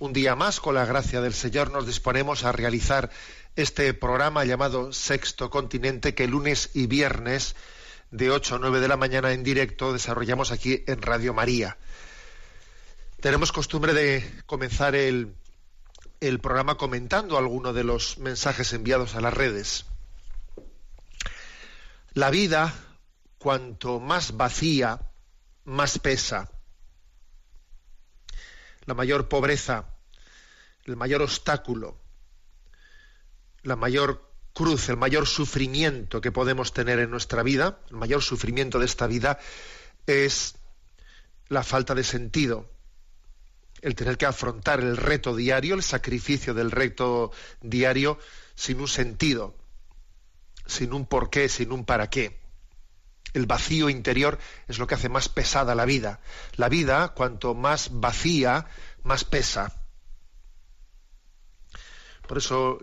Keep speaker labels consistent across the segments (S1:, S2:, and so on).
S1: Un día más, con la gracia del Señor, nos disponemos a realizar este programa llamado Sexto Continente que lunes y viernes de 8 a 9 de la mañana en directo desarrollamos aquí en Radio María. Tenemos costumbre de comenzar el, el programa comentando alguno de los mensajes enviados a las redes. La vida, cuanto más vacía, más pesa. La mayor pobreza, el mayor obstáculo, la mayor cruz, el mayor sufrimiento que podemos tener en nuestra vida, el mayor sufrimiento de esta vida es la falta de sentido, el tener que afrontar el reto diario, el sacrificio del reto diario sin un sentido, sin un porqué, sin un para qué. El vacío interior es lo que hace más pesada la vida. La vida, cuanto más vacía, más pesa. Por eso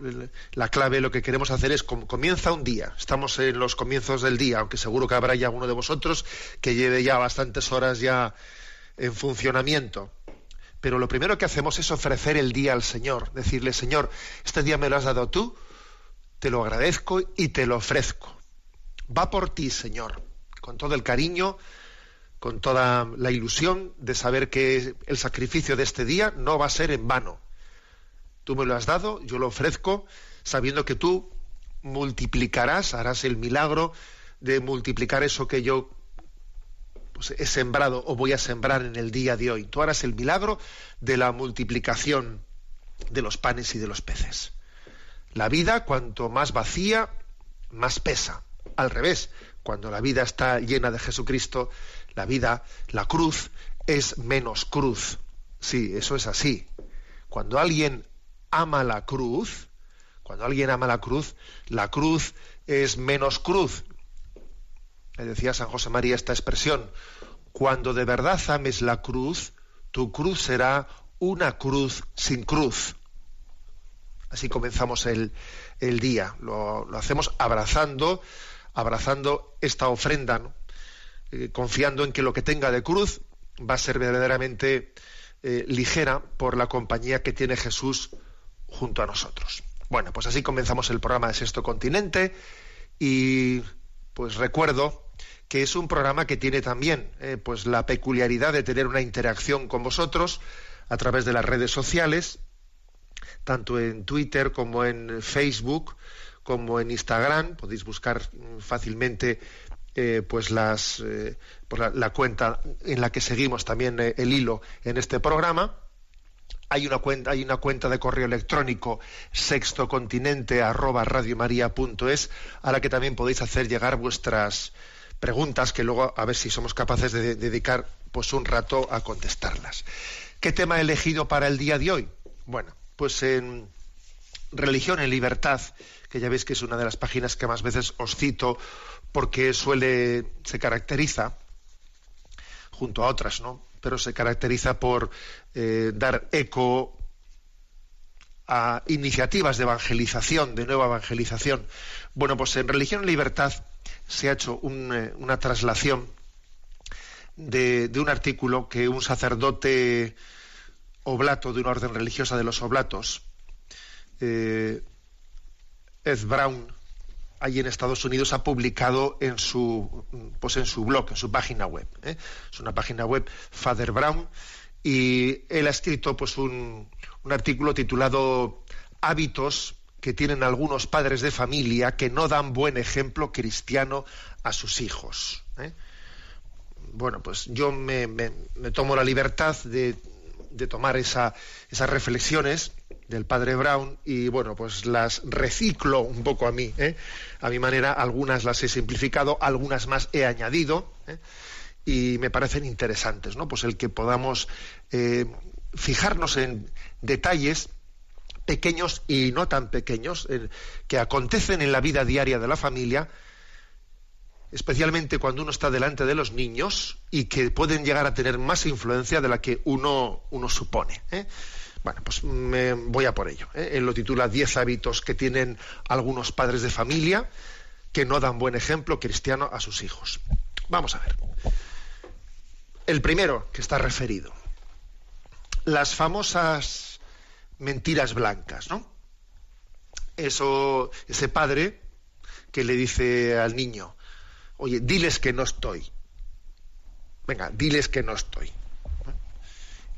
S1: la clave, lo que queremos hacer es, com- comienza un día, estamos en los comienzos del día, aunque seguro que habrá ya alguno de vosotros que lleve ya bastantes horas ya en funcionamiento. Pero lo primero que hacemos es ofrecer el día al Señor, decirle, Señor, este día me lo has dado tú, te lo agradezco y te lo ofrezco. Va por ti, Señor, con todo el cariño, con toda la ilusión de saber que el sacrificio de este día no va a ser en vano. Tú me lo has dado, yo lo ofrezco, sabiendo que tú multiplicarás, harás el milagro de multiplicar eso que yo pues, he sembrado o voy a sembrar en el día de hoy. Tú harás el milagro de la multiplicación de los panes y de los peces. La vida, cuanto más vacía, más pesa. Al revés, cuando la vida está llena de Jesucristo, la vida, la cruz, es menos cruz. Sí, eso es así. Cuando alguien ama la cruz, cuando alguien ama la cruz, la cruz es menos cruz. Le decía San José María esta expresión, cuando de verdad ames la cruz, tu cruz será una cruz sin cruz. Así comenzamos el, el día. Lo, lo hacemos abrazando, abrazando esta ofrenda. Eh, confiando en que lo que tenga de cruz va a ser verdaderamente eh, ligera por la compañía que tiene Jesús junto a nosotros. Bueno, pues así comenzamos el programa de Sexto Continente y pues recuerdo que es un programa que tiene también eh, pues la peculiaridad de tener una interacción con vosotros a través de las redes sociales, tanto en Twitter como en Facebook, como en Instagram. Podéis buscar mm, fácilmente eh, pues eh, pues la, cuenta en la que seguimos también eh, el hilo en este programa. Hay una cuenta, hay una cuenta de correo electrónico sextocontinente radiomaria.es a la que también podéis hacer llegar vuestras preguntas que luego a ver si somos capaces de dedicar pues un rato a contestarlas. ¿Qué tema he elegido para el día de hoy? Bueno, pues en Religión en Libertad, que ya veis que es una de las páginas que más veces os cito porque suele, se caracteriza, junto a otras, ¿no? Pero se caracteriza por eh, dar eco a iniciativas de evangelización, de nueva evangelización. Bueno, pues en Religión en Libertad se ha hecho eh, una traslación de, de, un artículo que un sacerdote oblato de una orden religiosa de los oblatos, eh, Ed Brown, allí en Estados Unidos, ha publicado en su, pues en su blog, en su página web. ¿eh? Es una página web, Father Brown, y él ha escrito pues un, un artículo titulado hábitos que tienen algunos padres de familia que no dan buen ejemplo cristiano a sus hijos. ¿eh? Bueno, pues yo me, tomo la libertad de, tomar esas reflexiones del padre Brown y bueno, pues las reciclo un poco a mí, ¿eh? a mi manera, algunas las he simplificado, algunas más he añadido ¿eh? y me parecen interesantes, ¿no? Pues el que podamos fijarnos en detalles pequeños y no tan pequeños que acontecen en la vida diaria de la familia, especialmente cuando uno está delante de los niños y que pueden llegar a tener más influencia de la que uno, uno supone. Bueno, pues me voy a por ello. ¿eh? Él lo titula 10 hábitos que tienen algunos padres de familia que no dan buen ejemplo cristiano a sus hijos. Vamos a ver. El primero que está referido. Las famosas mentiras blancas, ¿no? Eso, ese padre que le dice al niño, oye, diles que no estoy. Venga, diles que no estoy.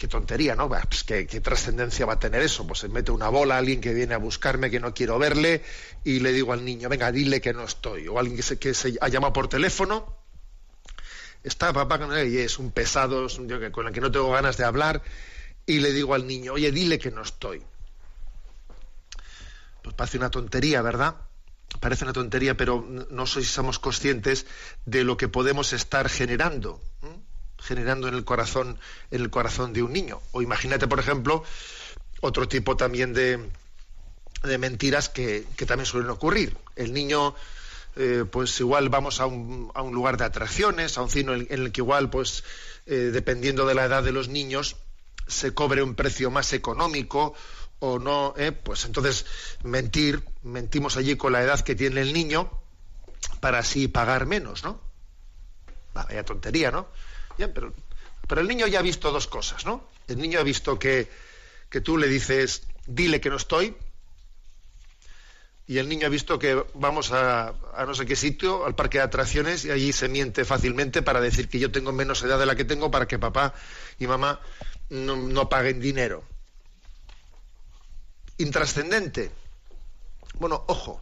S1: Qué tontería, ¿no? Pues ¿qué, trascendencia va a tener eso? Pues se mete una bola a alguien que viene a buscarme, que no quiero verle, y le digo al niño, venga, dile que no estoy. O alguien que se, ha llamado por teléfono, está papá y es un pesado, con el que no tengo ganas de hablar, y le digo al niño, oye, dile que no estoy. Pues parece una tontería, ¿verdad? Parece una tontería, pero no somos conscientes de lo que podemos estar generando, generando en el corazón, en el corazón de un niño. O imagínate, por ejemplo, otro tipo también de, de mentiras que, también suelen ocurrir. El niño, eh, pues igual vamos a un, a un, lugar de atracciones, a un cine en el que igual, pues, eh, dependiendo de la edad de los niños, se cobre un precio más económico o no, ¿eh? pues entonces mentir, mentimos allí con la edad que tiene el niño para así pagar menos, ¿no? vaya tontería, ¿no? Pero, pero el niño ya ha visto dos cosas, ¿no? El niño ha visto que, que tú le dices, dile que no estoy, y el niño ha visto que vamos a, no sé qué sitio, al parque de atracciones, y allí se miente fácilmente para decir que yo tengo menos edad de la que tengo para que papá y mamá no, paguen dinero. Intrascendente. Bueno, ojo,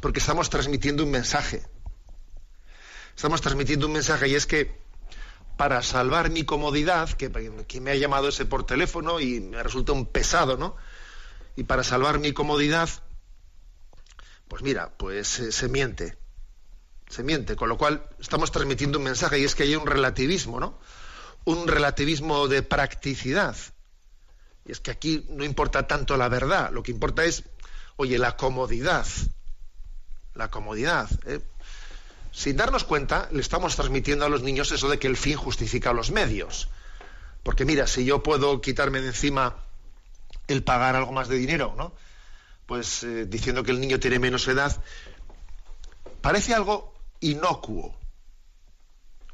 S1: porque estamos transmitiendo un mensaje. Estamos transmitiendo un mensaje y es que para salvar mi comodidad, que, me ha llamado ese por teléfono y me resulta un pesado, ¿no? Y para salvar mi comodidad, pues mira, pues se miente. Se miente, con lo cual estamos transmitiendo un mensaje y es que hay un relativismo, ¿no? un relativismo de practicidad. Y es que aquí no importa tanto la verdad, lo que importa es, oye, la comodidad. La comodidad. ¿eh? Sin darnos cuenta, le estamos transmitiendo a los niños eso de que el fin justifica los medios. Porque mira, si yo puedo quitarme de encima el pagar algo más de dinero, ¿no? Pues eh, diciendo que el niño tiene menos edad, parece algo inocuo,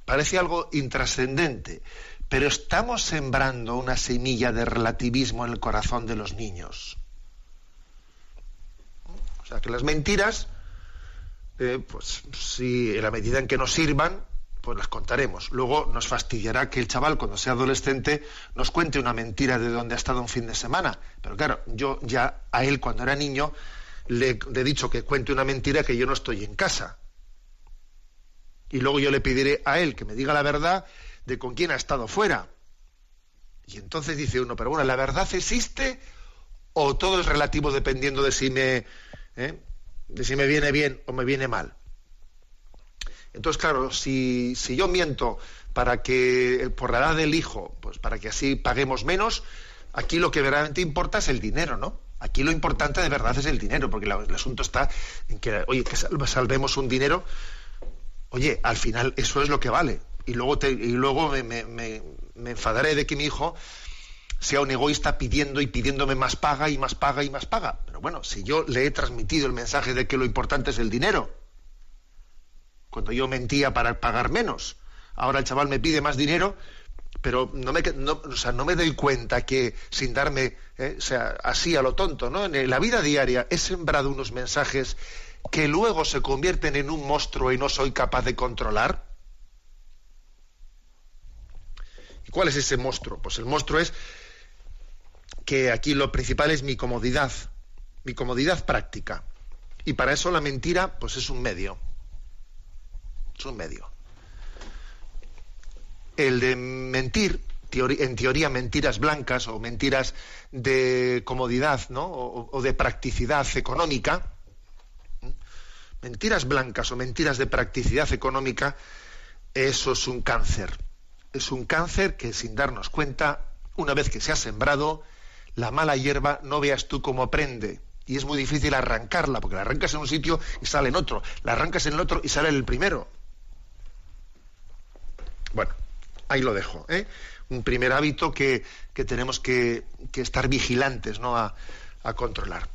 S1: parece algo intrascendente, pero estamos sembrando una semilla de relativismo en el corazón de los niños. O sea, que las mentiras, eh, pues si en la medida en que nos sirvan, pues las contaremos. Luego nos fastidiará que el chaval, cuando sea adolescente, nos cuente una mentira de dónde ha estado un fin de semana. Pero claro, yo ya a él, cuando era niño, le he dicho que cuente una mentira que yo no estoy en casa y luego yo le pediré a él que me diga la verdad de con quién ha estado fuera. Y entonces dice uno, pero bueno, ¿la verdad existe o todo es relativo dependiendo de si me, ¿eh? De si me viene bien o me viene mal? Entonces, claro, si, si yo miento para que, por la edad del hijo, pues para que así paguemos menos, aquí lo que verdaderamente importa es el dinero, ¿no? Aquí lo importante de verdad es el dinero, porque el asunto está en que, oye, que salvemos un dinero Oye, al final eso es lo que vale. Y luego, te, y luego me, enfadaré de que mi hijo sea un egoísta pidiendo y pidiéndome más paga y más paga y más paga. Pero bueno, si yo le he transmitido el mensaje de que lo importante es el dinero, cuando yo mentía para pagar menos, ahora el chaval me pide más dinero, pero no me, no, o sea, no me doy cuenta que sin darme, eh, o sea, así a lo tonto, ¿no? En la vida diaria he sembrado unos mensajes que luego se convierten en un monstruo y no soy capaz de controlar? ¿Y cuál es ese monstruo? Pues el monstruo es que aquí lo principal es mi comodidad. mi comodidad práctica. Y para eso la mentira, pues es un medio. Es un medio. El de mentir, en teoría mentiras blancas o mentiras de comodidad, ¿no? O, de practicidad económica. Mentiras blancas o mentiras de practicidad económica, eso es un cáncer. Es un cáncer que sin darnos cuenta, una vez que se ha sembrado, la mala hierba no veas tú cómo prende y es muy difícil arrancarla, porque la arrancas en un sitio y sale en otro, la arrancas en el otro y sale en el primero. Bueno, ahí lo dejo. ¿eh? Un primer hábito que, tenemos que, estar vigilantes ¿no? a, controlar.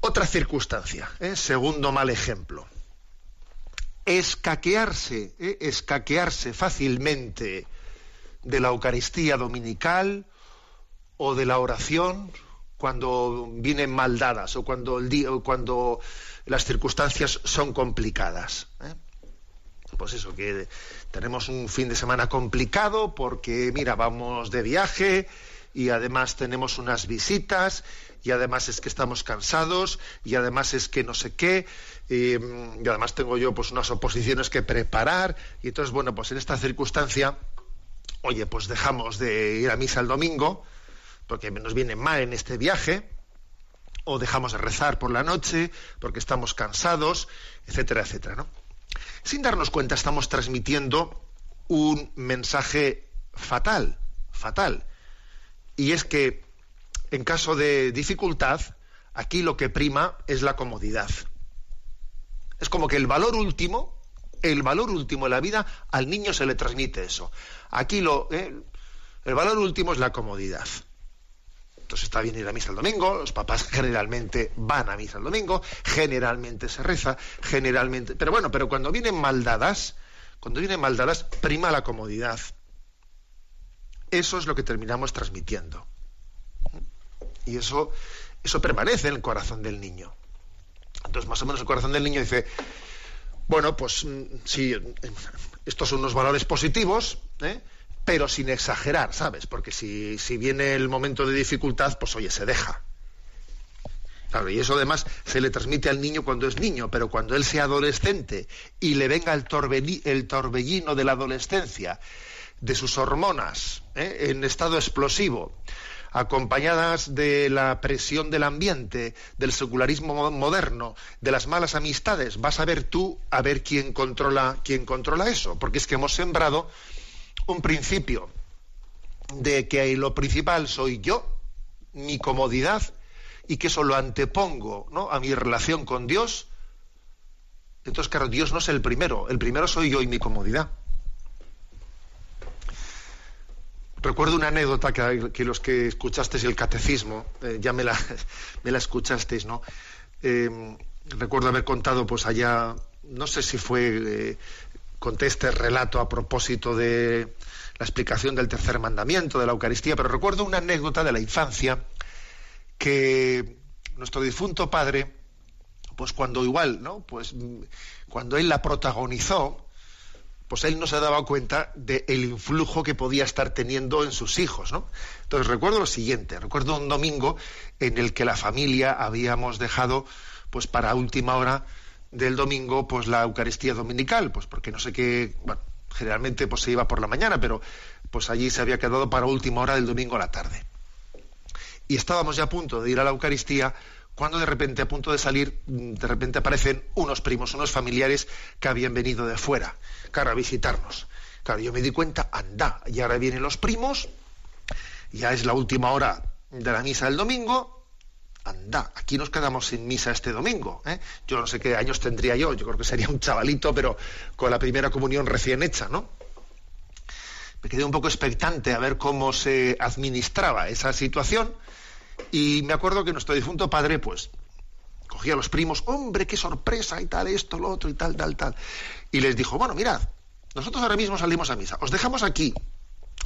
S1: Otra circunstancia, ¿eh? segundo mal ejemplo. Escaquearse, ¿eh? escaquearse fácilmente de la Eucaristía dominical o de la oración cuando vienen mal dadas o cuando, el día, cuando las circunstancias son complicadas. ¿eh? Pues eso, que tenemos un fin de semana complicado porque, mira, vamos de viaje y además tenemos unas visitas y además es que estamos cansados y además es que no sé qué y, y además tengo yo pues unas oposiciones que preparar y entonces, bueno, pues en esta circunstancia, oye, pues dejamos de ir a misa el domingo, porque nos viene mal en este viaje, o dejamos de rezar por la noche porque estamos cansados, etcétera, etcétera. ¿no? Sin darnos cuenta estamos transmitiendo un mensaje fatal, fatal. Y es que en caso de dificultad, aquí lo que prima es la comodidad. Es como que el valor último, el valor último de la vida, al niño se le transmite eso. Aquí lo, eh, el valor último es la comodidad. Entonces está bien ir a misa el domingo, los papás generalmente van a misa el domingo, generalmente se reza, generalmente... Pero bueno, pero cuando vienen maldadas, cuando vienen maldadas, prima la comodidad. Eso es lo que terminamos transmitiendo. Y eso, eso permanece en el corazón del niño. Entonces, más o menos el corazón del niño dice, bueno, pues mm, sí, estos son unos valores positivos, ¿eh? pero sin exagerar, ¿sabes? Porque si, viene el momento de dificultad, pues oye, se deja. Claro, y eso además se le transmite al niño cuando es niño, pero cuando él sea adolescente y le venga el, el torbellino de la adolescencia, de sus hormonas ¿eh? en estado explosivo, acompañadas de la presión del ambiente, del secularismo moderno, de las malas amistades, vas a ver tú a ver quién controla, quién controla eso, porque es que hemos sembrado un principio de que lo principal soy yo, mi comodidad, y que eso lo antepongo ¿no? a mi relación con Dios, entonces, claro, Dios no es el primero, el primero soy yo y mi comodidad. Recuerdo una anécdota que, los que escuchasteis el catecismo, eh, ya me la, me la escuchasteis, ¿no? Eh, recuerdo haber contado, pues allá, no sé si fue eh, conté este relato a propósito de la explicación del tercer mandamiento de la Eucaristía, pero recuerdo una anécdota de la infancia que nuestro difunto padre, pues cuando igual, ¿no? Pues cuando él la protagonizó, pues él no se daba cuenta del influjo que podía estar teniendo en sus hijos, ¿no? Entonces recuerdo lo siguiente, recuerdo un domingo en el que la familia habíamos dejado, pues para última hora, del domingo, pues la Eucaristía dominical, pues porque no sé qué, bueno, generalmente pues se iba por la mañana, pero pues allí se había quedado para última hora del domingo a la tarde. Y estábamos ya a punto de ir a la Eucaristía cuando de repente, a punto de salir, de repente aparecen unos primos, unos familiares que habían venido de fuera, claro, a visitarnos. Claro, yo me di cuenta, anda, y ahora vienen los primos, ya es la última hora de la misa del domingo, anda, aquí nos quedamos sin misa este domingo. ¿eh? Yo no sé qué años tendría yo, yo creo que sería un chavalito, pero con la primera comunión recién hecha, ¿no? Me quedé un poco expectante a ver cómo se administraba esa situación y me acuerdo que nuestro difunto padre, pues, cogía a los primos, hombre, qué sorpresa y tal, esto, lo otro y tal, tal, tal. Y les dijo, bueno, mirad, nosotros ahora mismo salimos a misa, os dejamos aquí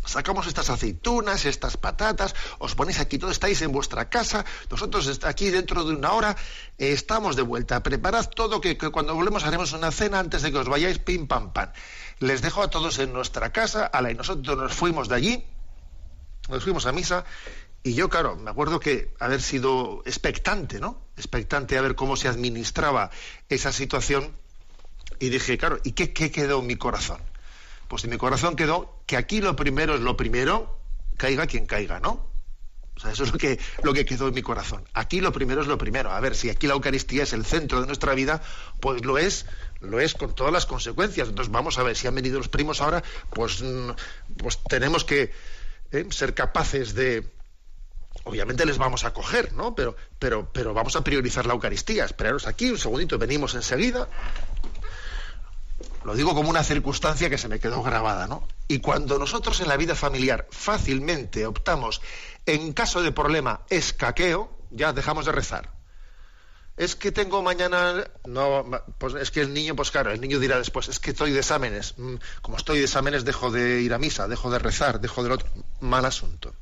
S1: sacamos estas aceitunas, estas patatas, os ponéis aquí, todos estáis en vuestra casa, nosotros aquí dentro de una hora eh, estamos de vuelta, preparad todo que, cuando volvemos haremos una cena antes de que os vayáis, pim pam pam. Les dejo a todos en nuestra casa, a la y nosotros nos fuimos de allí, nos fuimos a misa Y yo, claro, me acuerdo que haber sido expectante, ¿no? Expectante a ver cómo se administraba esa situación. Y dije, claro, ¿y qué, qué quedó en mi corazón? Pues en mi corazón quedó que aquí lo primero es lo primero, caiga quien caiga, ¿no? O sea, eso es lo que, lo que quedó en mi corazón. Aquí lo primero es lo primero. A ver, si aquí la Eucaristía es el centro de nuestra vida, pues lo es, lo es con todas las consecuencias. Entonces vamos a ver, si han venido los primos ahora, pues, mm, pues tenemos que eh, ser capaces de, obviamente les vamos a coger, ¿no? Pero, pero, pero vamos a priorizar la Eucaristía. Esperaros aquí un segundito, venimos enseguida. Lo digo como una circunstancia que se me quedó grabada, ¿no? Y cuando nosotros en la vida familiar fácilmente optamos, en caso de problema, escaqueo, ya dejamos de rezar. Es que tengo mañana, no, pues es que el niño, pues claro, el niño dirá después, es que estoy de exámenes. Mm, como estoy de exámenes, dejo de ir a misa, dejo de rezar, dejo del otro. Mal asunto.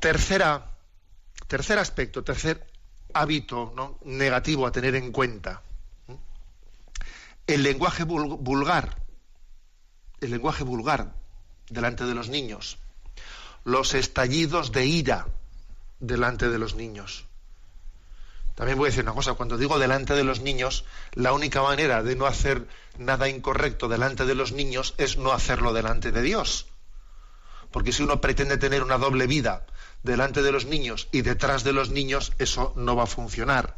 S1: Tercera, tercer aspecto, tercer hábito negativo a tener en cuenta. El lenguaje vulgar, el lenguaje vulgar delante de los niños, los estallidos de ira delante de los niños. También voy a decir una cosa, cuando digo delante de los niños, la única manera de no hacer nada incorrecto delante de los niños es no hacerlo delante de Dios. Porque si uno pretende tener una doble vida delante de los niños y detrás de los niños, eso no va a funcionar.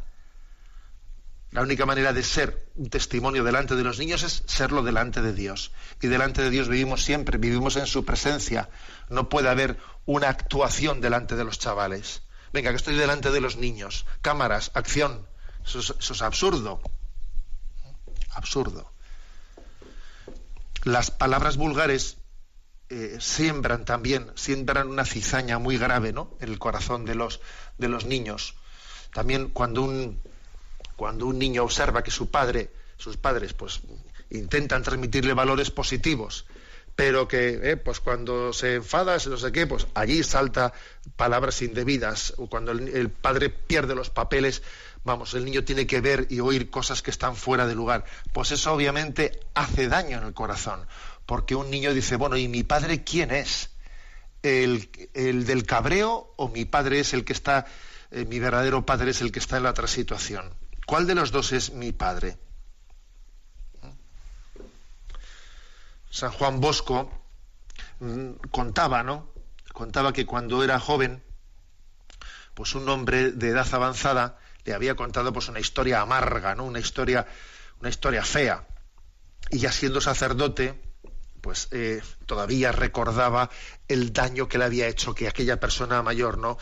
S1: La única manera de ser un testimonio delante de los niños es serlo delante de Dios. Y delante de Dios vivimos siempre, vivimos en su presencia. No puede haber una actuación delante de los chavales. Venga, que estoy delante de los niños. Cámaras, acción. Eso es, eso es absurdo. Absurdo. Las palabras vulgares eh, siembran también, siembran una cizaña muy grave ¿no? en el corazón de los, de los niños. También cuando un, cuando un niño observa que su padre, sus padres, pues intentan transmitirle valores positivos, pero que eh, pues cuando se enfada, no sé qué, pues allí salta palabras indebidas, o cuando el, padre pierde los papeles, vamos, el niño tiene que ver y oír cosas que están fuera de lugar. Pues eso obviamente hace daño en el corazón porque un niño dice, bueno, ¿y mi padre quién es? ¿El, del cabreo o mi padre es el que está, eh, mi verdadero padre es el que está en la otra situación? ¿Cuál de los dos es mi padre? San Juan Bosco mm, contaba, ¿no? Contaba que cuando era joven, pues un hombre de edad avanzada le había contado pues una historia amarga, ¿no? Una historia, una historia fea. Y ya siendo sacerdote, pues eh, todavía recordaba el daño que le había hecho que aquella persona mayor, ¿no?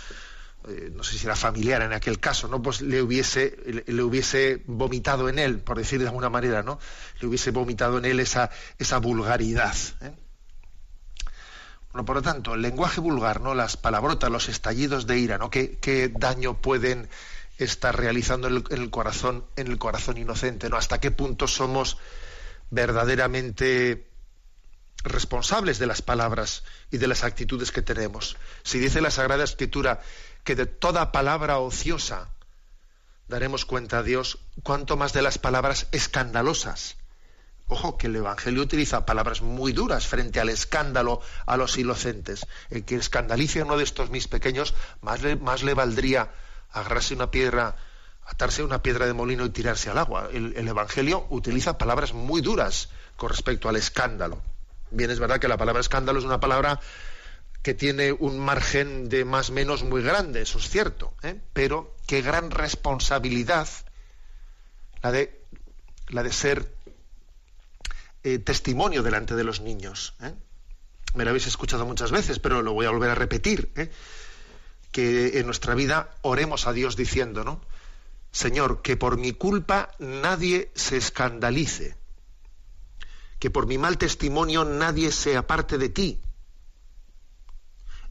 S1: Eh, no sé si era familiar en aquel caso, ¿no? Pues le hubiese, le, hubiese vomitado en él, por decir de alguna manera, ¿no? Le hubiese vomitado en él esa, esa vulgaridad. ¿eh? Bueno, por lo tanto, el lenguaje vulgar, ¿no? Las palabrotas, los estallidos de ira, ¿no? ¿Qué, qué daño pueden estar realizando en el, corazón, en el corazón inocente, ¿no? ¿Hasta qué punto somos verdaderamente responsables de las palabras y de las actitudes que tenemos. Si dice la Sagrada Escritura que de toda palabra ociosa daremos cuenta a Dios, cuanto más de las palabras escandalosas. Ojo, que el Evangelio utiliza palabras muy duras frente al escándalo a los inocentes. El que escandalice a uno de estos mis pequeños, más le, más le valdría agarrarse una piedra, atarse una piedra de molino y tirarse al agua. el Evangelio utiliza palabras muy duras con respecto al escándalo. Bien, es verdad que la palabra escándalo es una palabra que tiene un margen de más menos muy grande, eso es cierto, ¿eh? pero qué gran responsabilidad la de, la de ser eh, testimonio delante de los niños. ¿eh? Me lo habéis escuchado muchas veces, pero lo voy a volver a repetir, que en nuestra vida oremos a Dios diciendo, ¿no? Señor, que por mi culpa nadie se escandalice que por mi mal testimonio nadie se aparte de ti.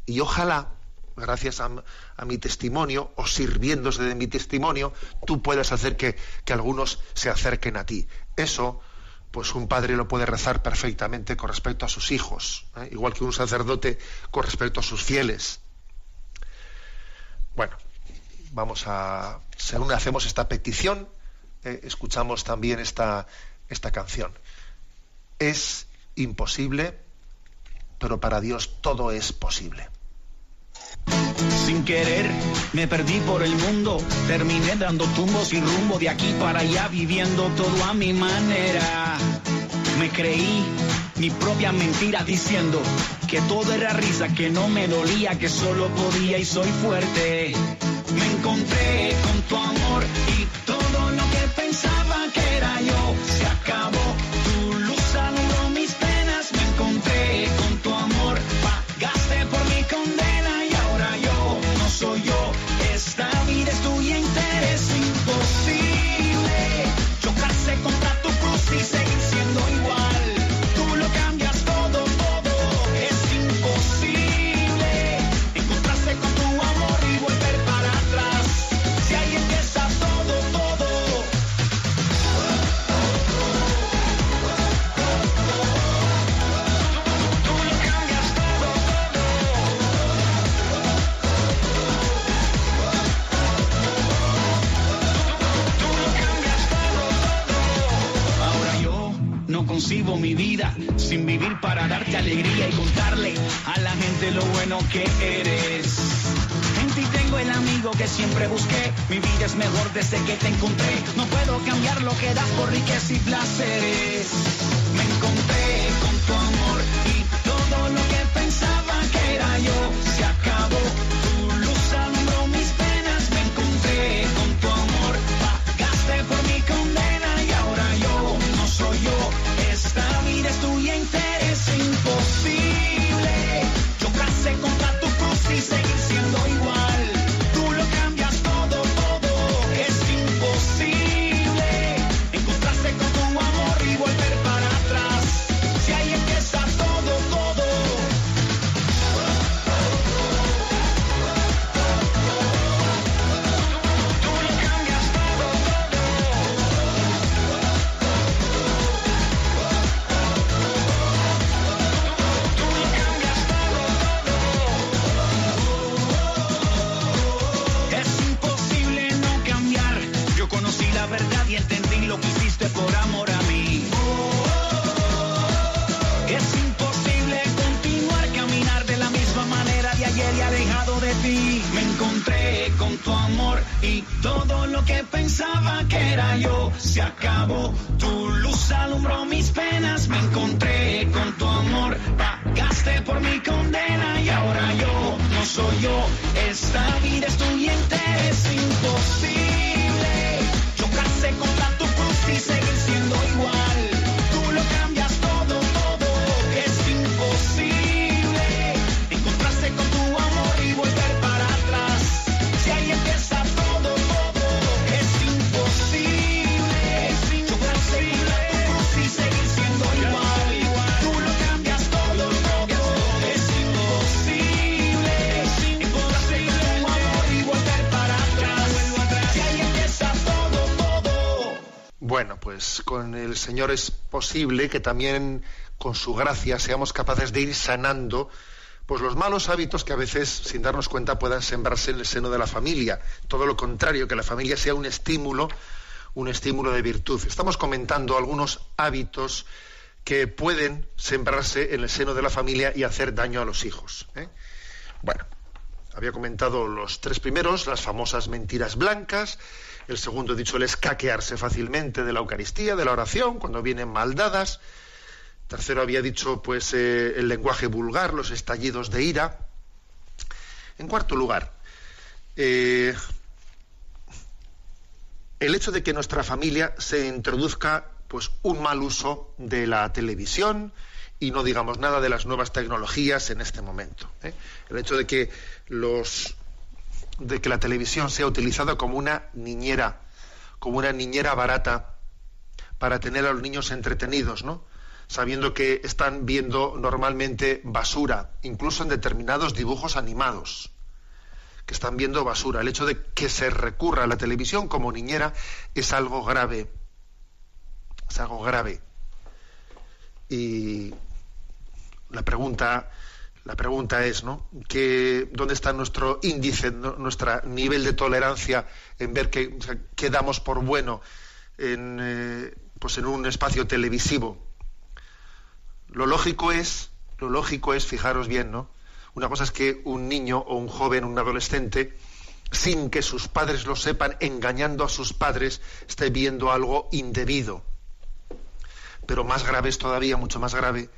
S1: Y ojalá, gracias a, mi testimonio o sirviéndose de mi testimonio, tú puedas hacer que, algunos se acerquen a ti. Eso, pues un padre lo puede rezar perfectamente con respecto a sus hijos, ¿eh? igual que un sacerdote con respecto a sus fieles. Bueno, vamos a, según hacemos esta petición, eh, escuchamos también esta, esta canción es imposible pero para Dios todo es posible.
S2: Sin querer, me perdí por el mundo. Terminé dando tumbos y rumbo de aquí para allá, viviendo todo a mi manera. Me creí mi propia mentira diciendo que todo era risa, que no me dolía, que solo podía y soy fuerte. Me encontré con tu amor y todo concibo mi vida sin vivir para darte alegría y contarle a la gente lo bueno que eres. En ti tengo el amigo que siempre busqué. Mi vida es mejor desde que te encontré. No puedo cambiar lo que das por riqueza y placeres. Me encontré con tu amor y todo lo que pensaba que era yo se
S1: Bueno, pues con el Señor es posible que también con su gracia seamos capaces de ir sanando pues los malos hábitos que a veces, sin darnos cuenta, puedan sembrarse en el seno de la familia. Todo lo contrario, que la familia sea un estímulo, un estímulo de virtud. Estamos comentando algunos hábitos que pueden sembrarse en el seno de la familia y hacer daño a los hijos. ¿eh? Bueno, había comentado los tres primeros, las famosas mentiras blancas. El segundo, dicho, el escaquearse fácilmente de la Eucaristía, de la oración, cuando vienen mal dadas. Tercero, había dicho, pues, eh, el lenguaje vulgar, los estallidos de ira. En cuarto lugar, eh, el hecho de que nuestra familia se introduzca, pues, un mal uso de la televisión y no digamos nada de las nuevas tecnologías en este momento. ¿eh? El hecho de que los de que la televisión sea utilizada como una niñera, como una niñera barata para tener a los niños entretenidos, ¿no? Sabiendo que están viendo normalmente basura, incluso en determinados dibujos animados, que están viendo basura. El hecho de que se recurra a la televisión como niñera es algo grave. Es algo grave. Y la pregunta la pregunta es, ¿no? ¿Qué, ¿Dónde está nuestro índice, nuestro nivel de tolerancia en ver qué, o sea, qué damos por bueno en, eh, pues en un espacio televisivo? Lo lógico es lo lógico es, fijaros bien, ¿no? Una cosa es que un niño o un joven, un adolescente, sin que sus padres lo sepan, engañando a sus padres, esté viendo algo indebido. Pero más grave es todavía, mucho más grave,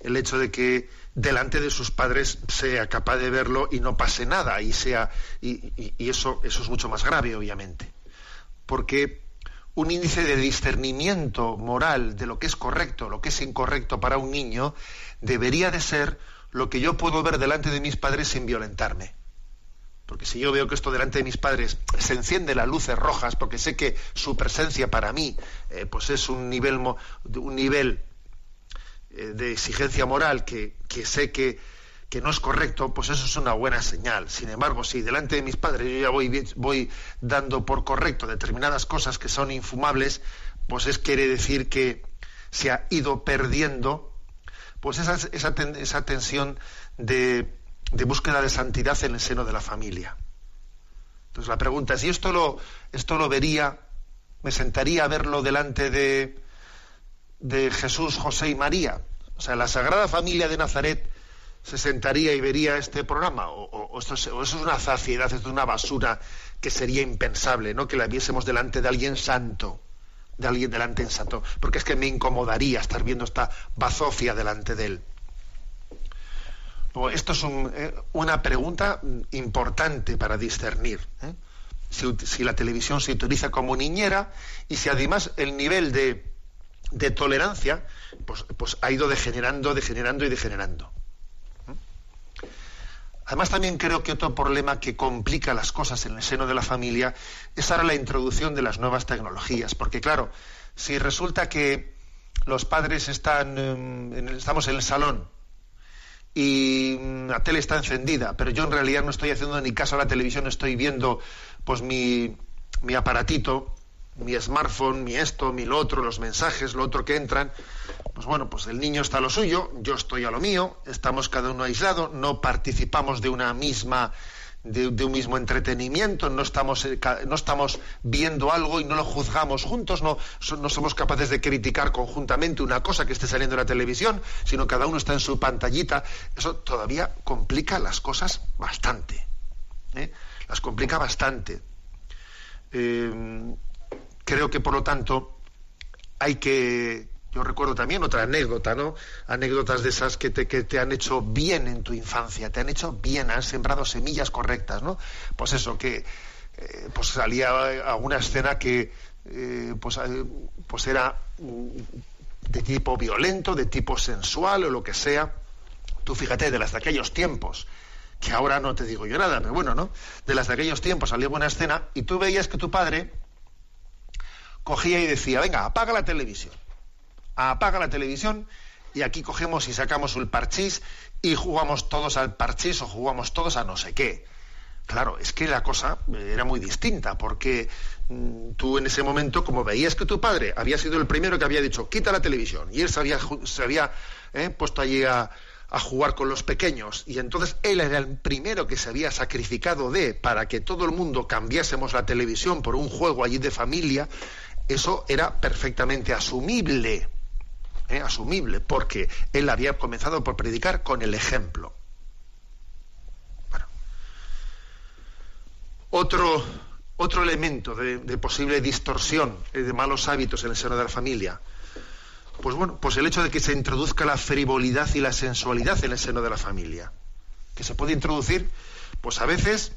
S1: el hecho de que delante de sus padres sea capaz de verlo y no pase nada y sea y, eso eso es mucho más grave obviamente. Porque un índice de discernimiento moral de lo que es correcto lo que es incorrecto para un niño debería de ser lo que yo puedo ver delante de mis padres sin violentarme porque si yo veo que esto delante de mis padres se enciende las luces rojas porque sé que su presencia para mí eh, pues es un nivel un nivel eh, de exigencia moral que, sé que, no es correcto, pues eso es una buena señal. Sin embargo, si delante de mis padres yo ya voy, voy dando por correcto determinadas cosas que son infumables, pues es quiere decir que se ha ido perdiendo pues esa, esa, esa tensión de, de, búsqueda de santidad en el seno de la familia. Entonces la pregunta es, ¿y esto lo, esto lo vería, me sentaría a verlo delante de, de Jesús, José y María. O sea, la Sagrada Familia de Nazaret se sentaría y vería este programa. O, es, eso es una zaciedad, esto es una basura que sería impensable, ¿no? Que la viésemos delante de alguien santo, de alguien delante en santo. Porque es que me incomodaría estar viendo esta bazofia delante de él. Esto es eh, una pregunta importante para discernir. ¿eh? Si, la televisión se utiliza como niñera y si además el nivel de de tolerancia, pues, pues, ha ido degenerando, degenerando y degenerando. Además, también creo que otro problema que complica las cosas en el seno de la familia es ahora la introducción de las nuevas tecnologías. Porque, claro, si resulta que los padres están, em, estamos en el salón y la tele está encendida, pero yo en realidad no estoy haciendo ni caso a la televisión, estoy viendo pues mi, mi aparatito, mi smartphone, mi esto, mi lo otro, los mensajes, lo otro que entran, pues bueno, pues el niño está a lo suyo, yo estoy a lo mío, estamos cada uno aislado, no participamos de una misma de, un mismo entretenimiento, no estamos, eh, no estamos viendo algo y no lo juzgamos juntos, no, no somos capaces de criticar conjuntamente una cosa que esté saliendo en la televisión, sino cada uno está en su pantallita. Eso todavía complica las cosas bastante. ¿eh? Las complica bastante. Eh, Creo que, por lo tanto, hay que... Yo recuerdo también otra anécdota, ¿no? Anécdotas de esas que te, que te han hecho bien en tu infancia, te han hecho bien, han sembrado semillas correctas, ¿no? Pues eso, que eh, pues salía alguna escena que eh, pues, eh, pues era de tipo violento, de tipo sensual o lo que sea. Tú fíjate, de las de aquellos tiempos, que ahora no te digo yo nada, pero bueno, ¿no? De las de aquellos tiempos salía buena escena y tú veías que tu padre cogía y decía, venga, apaga la televisión. Apaga la televisión y aquí cogemos y sacamos el parchís y jugamos todos al parchís o jugamos todos a no sé qué. Claro, es que la cosa era muy distinta, porque mm, tú en ese momento, como veías que tu padre había sido el primero que había dicho, quita la televisión, y él se había, se había eh, puesto allí a, a jugar con los pequeños y entonces él era el primero que se había sacrificado de para que todo el mundo cambiásemos la televisión por un juego allí de familia eso era perfectamente asumible, ¿eh? asumible, porque él había comenzado por predicar con el ejemplo. Otro, otro elemento de, posible distorsión eh, de malos hábitos en el seno de la familia, pues bueno, pues el hecho de que se introduzca la frivolidad y la sensualidad en el seno de la familia, que se puede introducir, pues a veces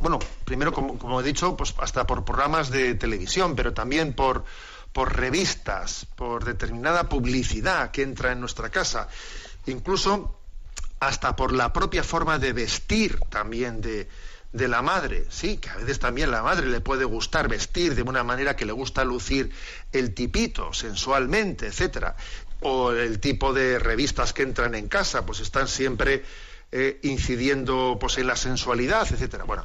S1: bueno, primero, como, he dicho, pues hasta por programas de televisión, pero también por, por revistas, por determinada publicidad que entra en nuestra casa, incluso hasta por la propia forma de vestir también de, la madre, sí, que a veces también la madre le puede gustar vestir de una manera que le gusta lucir el tipito sensualmente, etcétera, o el tipo de revistas que entran en casa, pues están siempre eh, incidiendo pues, en la sensualidad, etcétera. Bueno,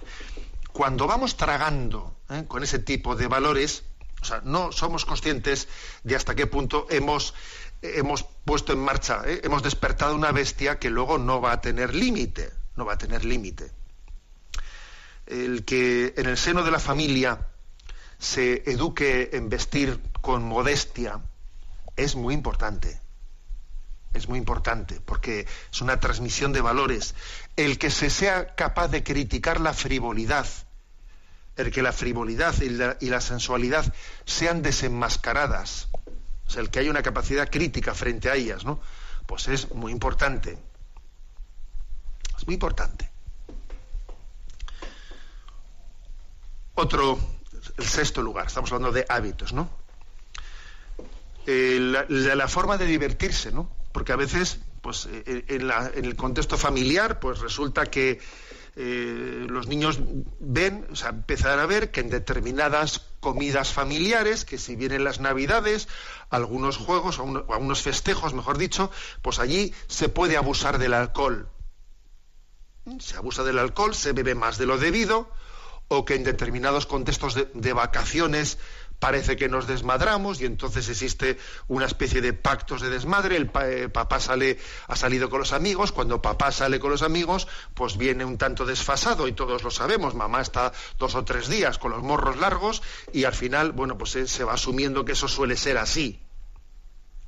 S1: cuando vamos tragando eh, con ese tipo de valores, o sea, no somos conscientes de hasta qué punto hemos, hemos puesto en marcha, eh, hemos despertado una bestia que luego no va a tener límite, no va a tener límite. El que en el seno de la familia se eduque en vestir con modestia es muy importante. es muy importante, porque es una transmisión de valores. El que se sea capaz de criticar la frivolidad, el que la frivolidad y la, y la sensualidad sean desenmascaradas, o sea, el que haya una capacidad crítica frente a ellas, ¿no? Pues es muy importante. Es muy importante. Otro, el sexto lugar, estamos hablando de hábitos, ¿no? Eh, la, forma de divertirse, ¿no? Porque a veces, pues, eh, en, la, en el contexto familiar, pues resulta que eh, los niños ven, o sea, empezar a ver que en determinadas comidas familiares, que si vienen las navidades, algunos juegos, o unos festejos, mejor dicho, pues allí se puede abusar del alcohol. Se abusa del alcohol, se bebe más de lo debido, o que en determinados contextos de vacaciones parece que nos desmadramos y entonces existe una especie de pactos de desmadre, el eh, papá sale, ha salido con los amigos, cuando papá sale con los amigos, pues viene un tanto desfasado y todos lo sabemos, mamá está dos o tres días con los morros largos y al final, bueno, pues se va asumiendo que eso suele ser así.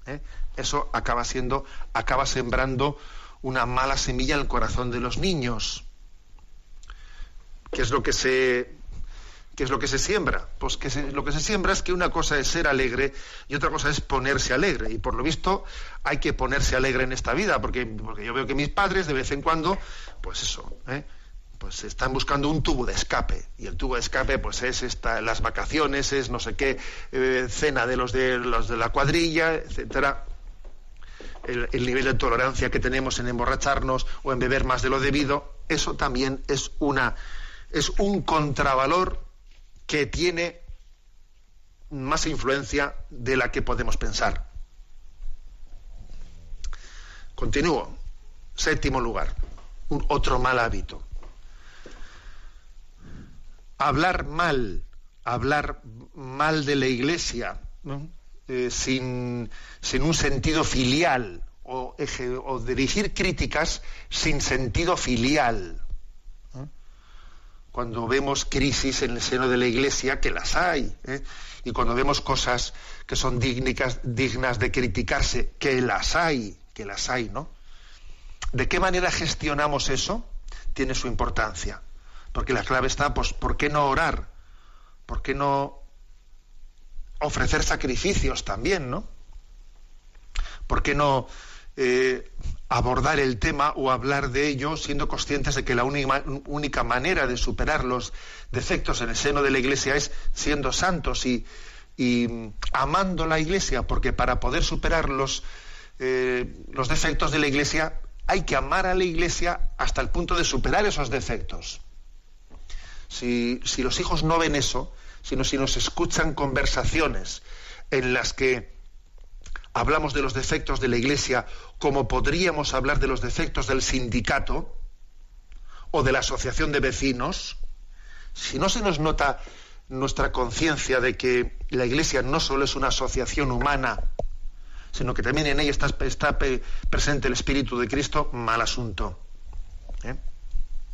S1: ¿eh? Eso acaba siendo, acaba sembrando una mala semilla en el corazón de los niños. ¿Qué es lo que se ¿Qué es lo que se siembra? Pues que se, lo que se siembra es que una cosa es ser alegre y otra cosa es ponerse alegre. Y por lo visto hay que ponerse alegre en esta vida, porque, porque yo veo que mis padres de vez en cuando, pues eso, ¿eh? pues están buscando un tubo de escape. Y el tubo de escape, pues es esta, las vacaciones, es no sé qué, eh, cena de los de los de la cuadrilla, etcétera. El, el nivel de tolerancia que tenemos en emborracharnos o en beber más de lo debido, eso también es una es un contravalor que tiene más influencia de la que podemos pensar. Continúo. Séptimo lugar. Un otro mal hábito. Hablar mal, hablar mal de la iglesia, eh, sin, sin, un sentido filial, o, o dirigir críticas sin sentido filial cuando vemos crisis en el seno de la Iglesia, que las hay, ¿eh? y cuando vemos cosas que son dignas, de criticarse, que las hay, que las hay, ¿no? ¿De qué manera gestionamos eso? Tiene su importancia. Porque la clave está, pues, ¿por qué no orar? ¿Por qué no ofrecer sacrificios también, ¿no? ¿Por qué no eh, abordar el tema o hablar de ello siendo conscientes de que la única, manera de superar los defectos en el seno de la Iglesia es siendo santos y, y mm, amando la Iglesia, porque para poder superar los, eh, los defectos de la Iglesia hay que amar a la Iglesia hasta el punto de superar esos defectos. Si, si los hijos no ven eso, sino si nos escuchan conversaciones en las que hablamos de los defectos de la Iglesia como podríamos hablar de los defectos del sindicato o de la asociación de vecinos, si no se nos nota nuestra conciencia de que la Iglesia no solo es una asociación humana, sino que también en ella está, presente el Espíritu de Cristo, mal asunto. ¿eh?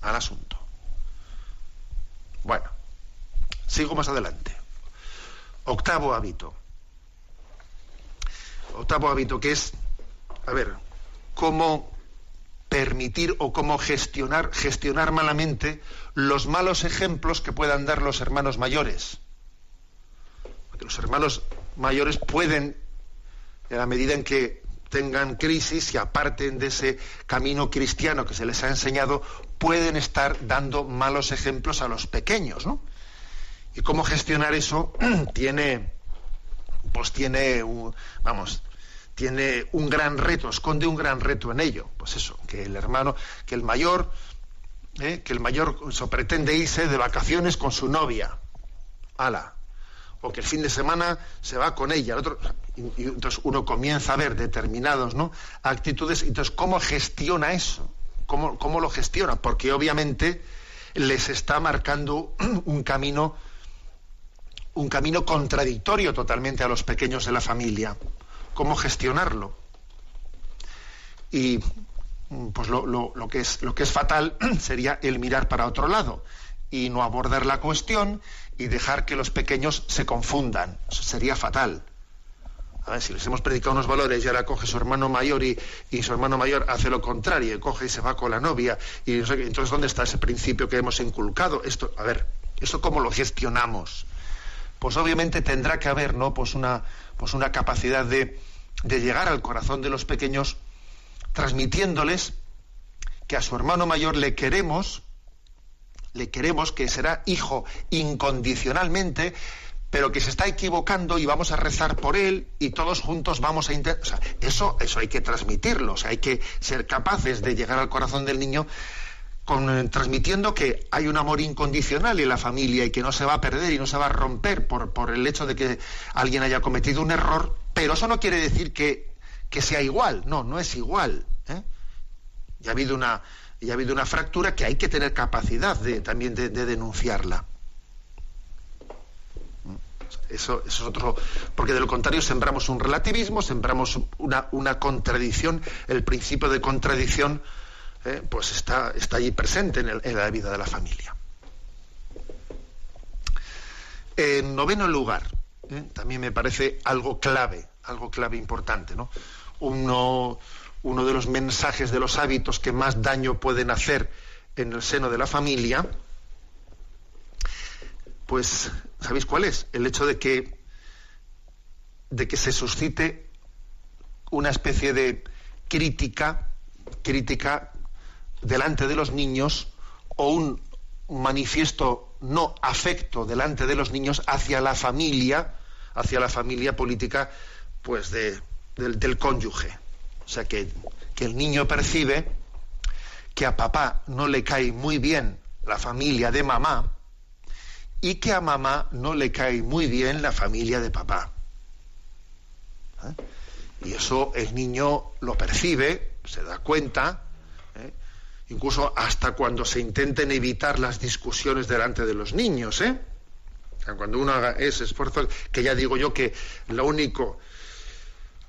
S1: Mal asunto. Bueno, sigo más adelante. Octavo hábito octavo hábito, que es, a ver, cómo permitir o cómo gestionar, gestionar malamente los malos ejemplos que puedan dar los hermanos mayores. Porque los hermanos mayores pueden, en la medida en que tengan crisis y aparten de ese camino cristiano que se les ha enseñado, pueden estar dando malos ejemplos a los pequeños, ¿no? Y cómo gestionar eso tiene, pues tiene, vamos, tiene un gran reto, esconde un gran reto en ello. Pues eso, que el hermano, que el mayor, ¿eh? que el mayor pretende irse de vacaciones con su novia, ala, o que el fin de semana se va con ella, el otro, y entonces uno comienza a ver determinados ¿no? actitudes, entonces ¿cómo gestiona eso? ¿Cómo, ¿Cómo lo gestiona? Porque obviamente les está marcando un camino un camino contradictorio totalmente a los pequeños de la familia. ¿Cómo gestionarlo? Y pues lo, que es, lo que es fatal sería el mirar para otro lado y no abordar la cuestión y dejar que los pequeños se confundan. Eso sería fatal. A ver, si les hemos predicado unos valores y ahora coge su hermano mayor y, y su hermano mayor hace lo contrario, y coge y se va con la novia, y entonces ¿dónde está ese principio que hemos inculcado? Esto, a ver, ¿esto cómo lo gestionamos? Pues obviamente tendrá que haber, ¿no? Pues una, pues una capacidad de, de llegar al corazón de los pequeños, transmitiéndoles que a su hermano mayor le queremos, le queremos que será hijo incondicionalmente, pero que se está equivocando y vamos a rezar por él y todos juntos vamos a intentar... O sea, eso, eso hay que transmitirlo, o sea, hay que ser capaces de llegar al corazón del niño con, eh, transmitiendo que hay un amor incondicional en la familia y que no se va a perder y no se va a romper por, por el hecho de que alguien haya cometido un error, pero eso no quiere decir que, que sea igual, no, no es igual. ¿eh? Ya ha habido una, ya ha habido una fractura que hay que tener capacidad de, también de, de denunciarla. Eso, eso, es otro, porque de lo contrario sembramos un relativismo, sembramos una, una contradicción, el principio de contradicción eh, pues está, está allí presente en, la vida de la familia. En noveno lugar, eh, también me parece algo clave, algo clave importante, ¿no? Uno, uno de los mensajes de los hábitos que más daño pueden hacer en el seno de la familia, pues ¿sabéis cuál es? El hecho de que de que se suscite una especie de crítica, crítica delante de los niños o un manifiesto no afecto delante de los niños hacia la familia, hacia la familia política, pues de, del, del cónyuge. O sea que, que el niño percibe que a papá no le cae muy bien la familia de mamá, y que a mamá no le cae muy bien la familia de papá. ¿Eh? Y eso el niño lo percibe, se da cuenta, ¿eh? Incluso hasta cuando se intenten evitar las discusiones delante de los niños. ¿eh? Cuando uno haga ese esfuerzo, que ya digo yo que lo único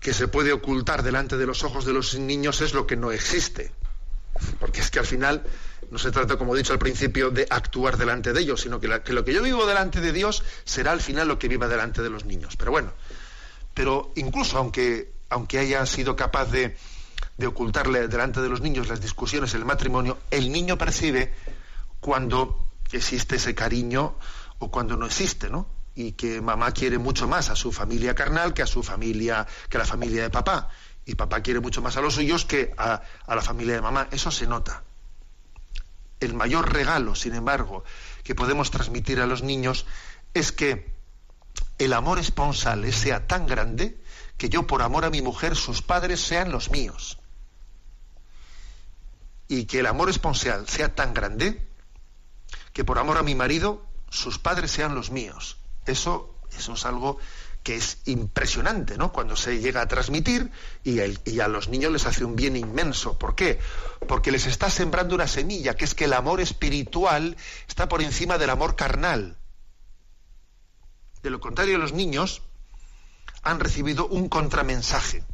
S1: que se puede ocultar delante de los ojos de los niños es lo que no existe. Porque es que al final no se trata, como he dicho al principio, de actuar delante de ellos, sino que, la, que, lo que yo vivo delante de Dios será al final lo que viva delante de los niños. Pero bueno, pero incluso aunque, aunque haya sido capaz de, de ocultarle delante de los niños las discusiones el matrimonio, el niño percibe cuando existe ese cariño o cuando no existe, ¿no? Y que mamá quiere mucho más a su familia carnal que a su familia, que a la familia de papá. Y papá quiere mucho más a los suyos que a, a la familia de mamá. Eso se nota el mayor regalo, sin embargo, que podemos transmitir a los niños es que el amor esponsal sea tan grande que yo por amor a mi mujer sus padres sean los míos. Y que el amor esponsal sea tan grande que por amor a mi marido sus padres sean los míos. Eso, eso es algo que es impresionante, ¿no? Cuando se llega a transmitir y, el, y, a los niños les hace un bien inmenso. ¿Por qué? Porque les está sembrando una semilla, que es que el amor espiritual está por encima del amor carnal. De lo contrario, los niños han recibido un contramensaje.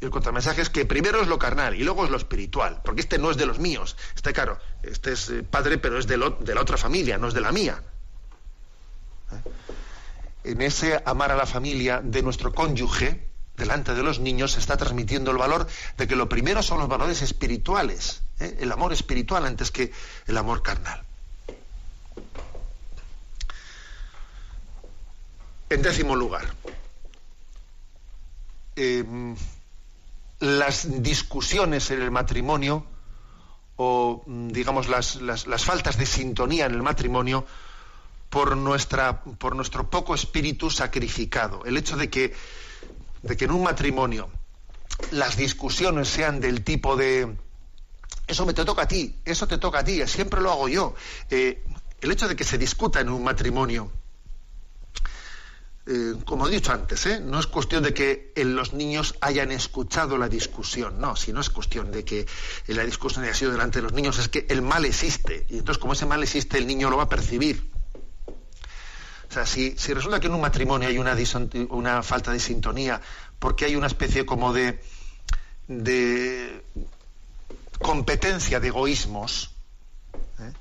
S1: Y el contramensaje es que primero es lo carnal y luego es lo espiritual, porque este no es de los míos. Este, claro, este es padre, pero es de la otra familia, no es de la mía. ¿Eh? en ese amar a la familia de nuestro cónyuge, delante de los niños, se está transmitiendo el valor de que lo primero son los valores espirituales, ¿eh? el amor espiritual antes que el amor carnal. En décimo lugar, eh, las discusiones en el matrimonio o digamos las, las, las faltas de sintonía en el matrimonio por, nuestra, por nuestro poco espíritu sacrificado. El hecho de que, de que en un matrimonio las discusiones sean del tipo de eso me te toca a ti, eso te toca a ti, siempre lo hago yo. Eh, el hecho de que se discuta en un matrimonio, eh, como he dicho antes, ¿eh? no es cuestión de que los niños hayan escuchado la discusión, no, si no es cuestión de que la discusión haya sido delante de los niños, es que el mal existe. Y entonces, como ese mal existe, el niño lo va a percibir. O sea, si, resulta que en un matrimonio hay una, una, falta de sintonía, porque hay una especie como de, de competencia de egoísmos, ¿eh?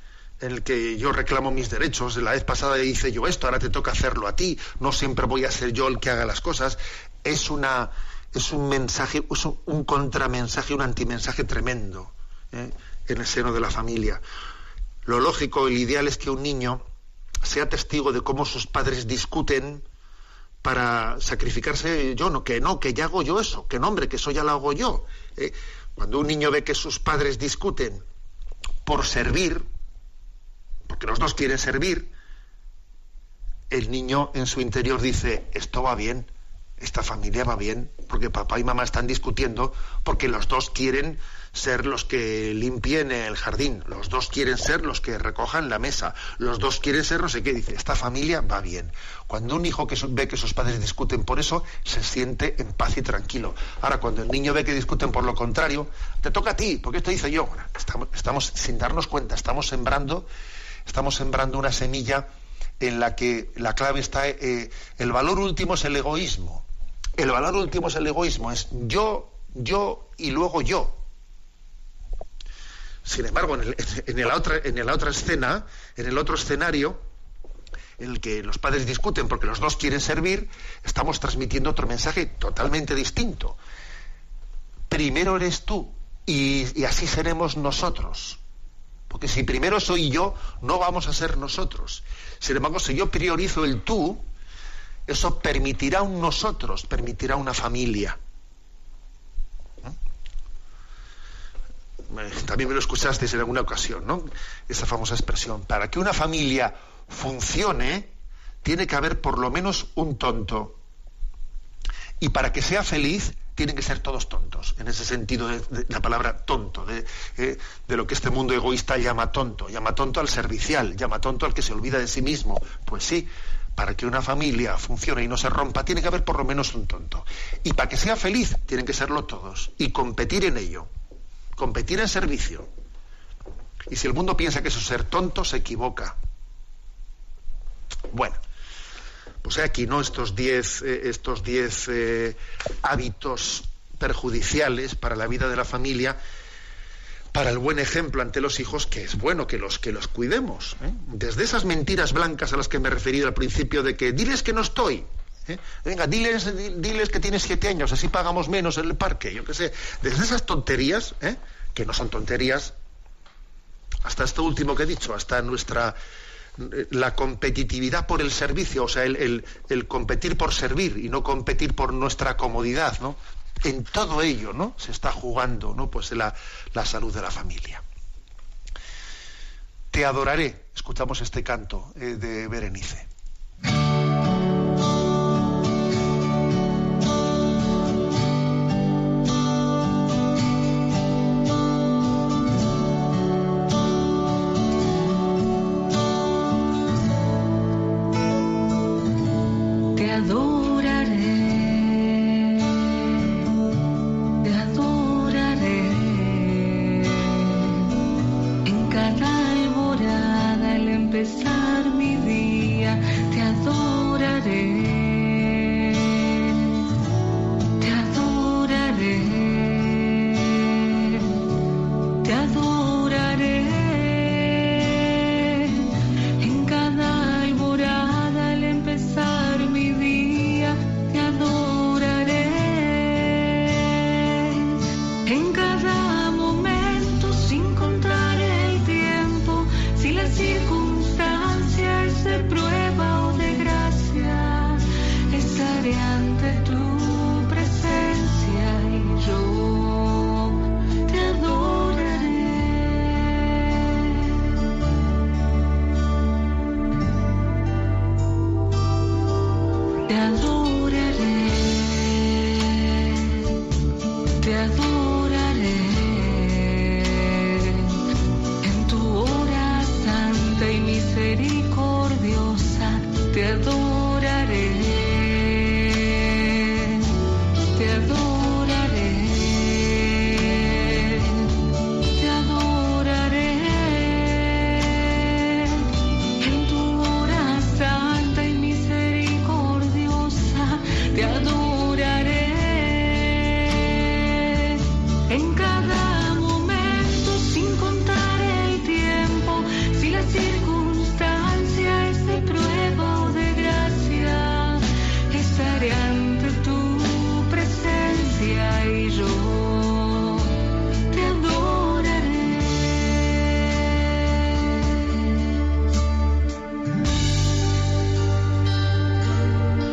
S1: En el que yo reclamo mis derechos. La vez pasada hice yo esto, ahora te toca hacerlo a ti. No siempre voy a ser yo el que haga las cosas. Es una es un mensaje, es un, contramensaje, un antimensaje tremendo ¿eh? en el seno de la familia. Lo lógico, el ideal es que un niño sea testigo de cómo sus padres discuten para sacrificarse yo, no, que no, que ya hago yo eso, que no, hombre, que eso ya lo hago yo. ¿eh? Cuando un niño ve que sus padres discuten por servir, porque los dos quieren servir, el niño en su interior dice, esto va bien, esta familia va bien, porque papá y mamá están discutiendo, porque los dos quieren ser los que limpien el jardín, los dos quieren ser los que recojan la mesa, los dos quieren ser no sé qué, dice, esta familia va bien. Cuando un hijo que ve que sus padres discuten por eso, se siente en paz y tranquilo. Ahora, cuando el niño ve que discuten por lo contrario, te toca a ti, porque esto dice yo. Estamos, estamos sin darnos cuenta, estamos sembrando, estamos sembrando una semilla en la que la clave está, eh, el valor último es el egoísmo. El valor último es el egoísmo, es yo, yo y luego yo. Sin embargo, en, la otra, escena, en el otro escenario, en el que los padres discuten porque los dos quieren servir, estamos transmitiendo otro mensaje totalmente distinto. Primero eres tú y, así seremos nosotros. Porque si primero soy yo, no vamos a ser nosotros. Sin embargo, si yo priorizo el tú, eso permitirá un nosotros, permitirá una familia. también me lo escuchasteis en alguna ocasión, ¿no? Esa famosa expresión. Para que una familia funcione, tiene que haber por lo menos un tonto. Y para que sea feliz, tienen que ser todos tontos. En ese sentido de, la palabra tonto, de, eh, de, lo que este mundo egoísta llama tonto. Llama tonto al servicial, llama tonto al que se olvida de sí mismo. Pues sí, para que una familia funcione y no se rompa, tiene que haber por lo menos un tonto. Y para que sea feliz, tienen que serlo todos. Y competir en ello competir en servicio. Y si el mundo piensa que eso es ser tonto, se equivoca. Bueno, pues aquí, ¿no? Estos diez, eh, estos diez eh, hábitos perjudiciales para la vida de la familia, para el buen ejemplo ante los hijos, que es bueno que los, que los cuidemos. ¿eh? Desde esas mentiras blancas a las que me he referido al principio de que diles que no estoy, Venga, diles, diles que tienes siete años, así pagamos menos en el parque, yo qué sé. Desde esas tonterías, que no son tonterías, hasta esto último que he dicho, hasta nuestra la competitividad por el servicio, o sea, el, competir por servir y no competir por nuestra comodidad, ¿no? En todo ello, ¿no? Se está jugando, ¿no? Pues la, salud de la familia. Te adoraré. Escuchamos este canto eh, de Berenice.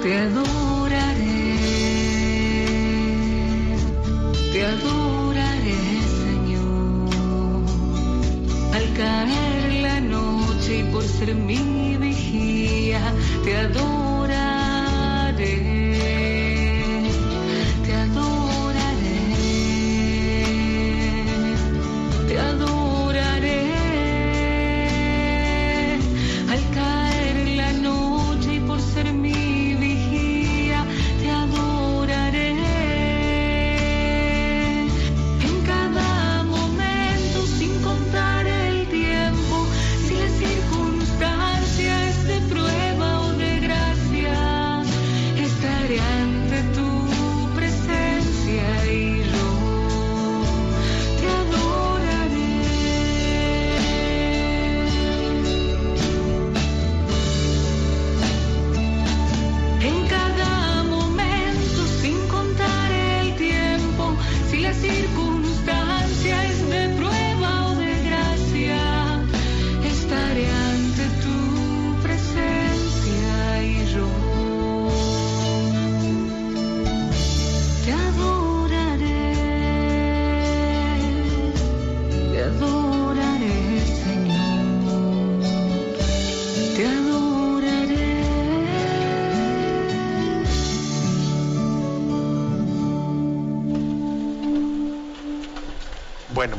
S1: quedó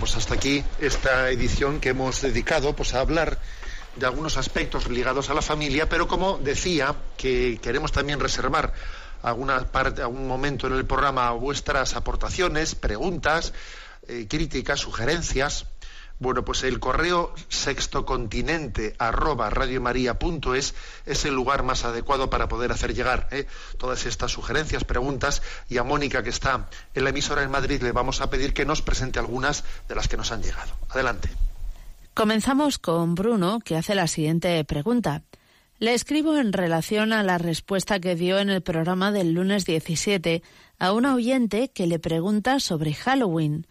S1: pues hasta aquí esta edición que hemos dedicado pues, a hablar de algunos aspectos ligados a la familia, pero como decía, que queremos también reservar alguna parte, algún momento en el programa vuestras aportaciones, preguntas, eh, críticas, sugerencias. Bueno, pues el correo sextocontinente arroba es el lugar más adecuado para poder hacer llegar ¿eh? todas estas sugerencias, preguntas y a Mónica que está en la emisora en Madrid le vamos a pedir que nos presente algunas de las que nos han llegado. Adelante.
S3: Comenzamos con Bruno, que hace la siguiente pregunta. Le escribo en relación a la respuesta que dio en el programa del lunes 17 a una oyente que le pregunta sobre Halloween.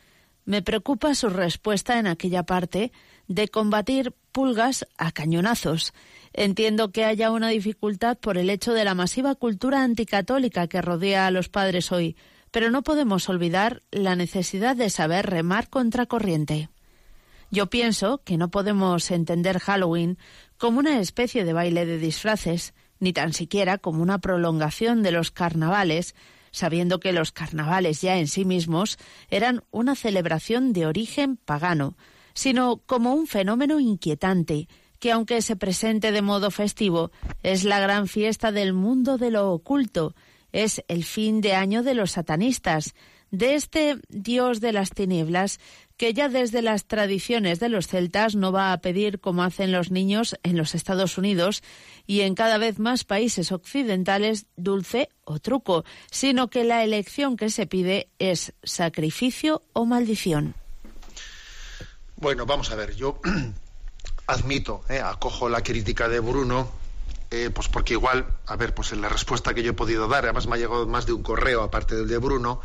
S3: Me preocupa su respuesta en aquella parte de combatir pulgas a cañonazos. Entiendo que haya una dificultad por el hecho de la masiva cultura anticatólica que rodea a los padres hoy, pero no podemos olvidar la necesidad de saber remar contracorriente. Yo pienso que no podemos entender Halloween como una especie de baile de disfraces, ni tan siquiera como una prolongación de los carnavales, sabiendo que los carnavales ya en sí mismos eran una celebración de origen pagano, sino como un fenómeno inquietante, que aunque se presente de modo festivo, es la gran fiesta del mundo de lo oculto, es el fin de año de los satanistas, de este dios de las tinieblas que ya desde las tradiciones de los celtas no va a pedir como hacen los niños en los Estados Unidos y en cada vez más países occidentales dulce o truco, sino que la elección que se pide es sacrificio o maldición.
S1: Bueno, vamos a ver, yo admito, eh, acojo la crítica de Bruno, eh, pues porque igual, a ver, pues en la respuesta que yo he podido dar, además me ha llegado más de un correo aparte del de Bruno,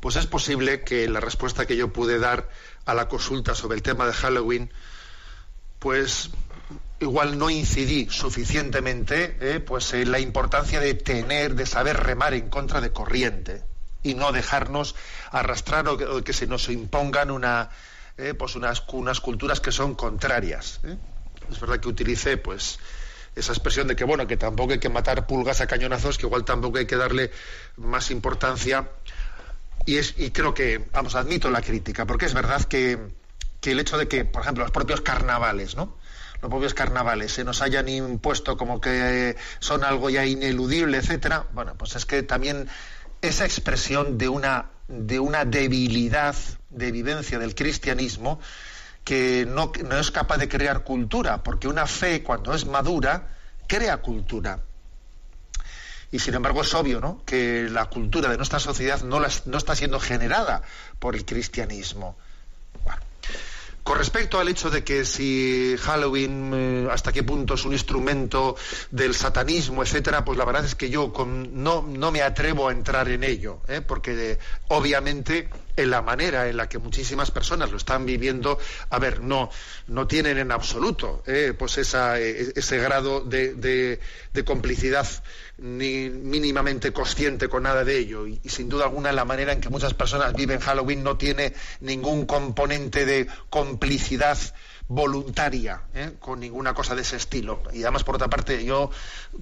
S1: pues es posible que la respuesta que yo pude dar a la consulta sobre el tema de Halloween, pues igual no incidí suficientemente eh, pues en la importancia de tener, de saber remar en contra de corriente y no dejarnos arrastrar o que, se nos impongan una, eh, pues unas, unas culturas que son contrarias. ¿eh? Es verdad que utilicé pues esa expresión de que bueno que tampoco hay que matar pulgas a cañonazos, que igual tampoco hay que darle más importancia y, es, y creo que, vamos, admito la crítica, porque es verdad que, que, el hecho de que, por ejemplo, los propios carnavales, ¿no? Los propios carnavales se nos hayan impuesto como que son algo ya ineludible, etcétera, bueno, pues es que también esa expresión de una, de una debilidad de vivencia del cristianismo que no, no es capaz de crear cultura, porque una fe, cuando es madura, crea cultura. Y sin embargo es obvio ¿no? que la cultura de nuestra sociedad no, la, no está siendo generada por el cristianismo. Con respecto al hecho de que si Halloween eh, hasta qué punto es un instrumento del satanismo, etcétera, pues la verdad es que yo con, no, no, me atrevo a entrar en ello, ¿eh? porque eh, obviamente en la manera en la que muchísimas personas lo están viviendo, a ver, no, no tienen en absoluto pues esa, ese grado de- de complicidad ni mínimamente consciente con nada de ello. Y, sin duda alguna la manera en que muchas personas viven Halloween no tiene ningún componente de complicidad voluntaria ¿eh? con ninguna cosa de ese estilo. Y además, por otra parte, yo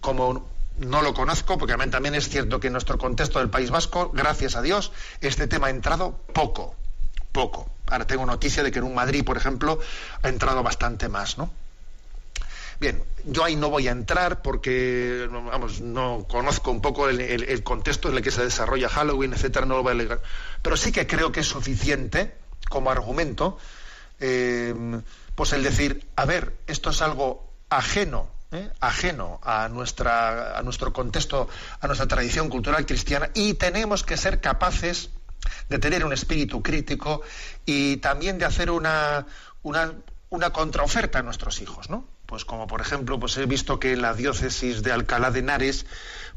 S1: como no lo conozco, porque también es cierto que en nuestro contexto del País Vasco, gracias a Dios, este tema ha entrado poco, poco. Ahora tengo noticia de que en un Madrid, por ejemplo, ha entrado bastante más, ¿no? Bien, yo ahí no voy a entrar porque, vamos, no conozco un poco el contexto en el que se desarrolla Halloween, etcétera, no lo voy a leer. Pero sí que creo que es suficiente como argumento, eh, pues el decir, a ver, esto es algo ajeno, ¿eh? ajeno a nuestra, a nuestro contexto, a nuestra tradición cultural cristiana, y tenemos que ser capaces de tener un espíritu crítico y también de hacer una, una, una contraoferta a nuestros hijos, ¿no? Pues como por ejemplo, pues he visto que en la diócesis de Alcalá de Henares,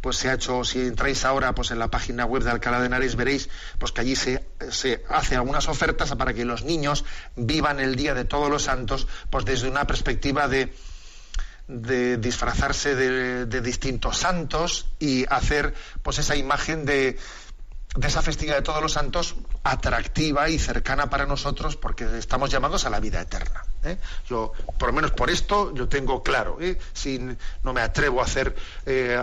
S1: pues se ha hecho, si entráis ahora pues en la página web de Alcalá de Henares veréis pues que allí se, se hace algunas ofertas para que los niños vivan el Día de Todos los Santos pues desde una perspectiva de, de disfrazarse de, de distintos santos y hacer pues esa imagen de, de esa festividad de todos los santos atractiva y cercana para nosotros porque estamos llamados a la vida eterna. ¿eh? Yo, por lo menos por esto, yo tengo claro, ¿eh? si no me atrevo a hacer, eh,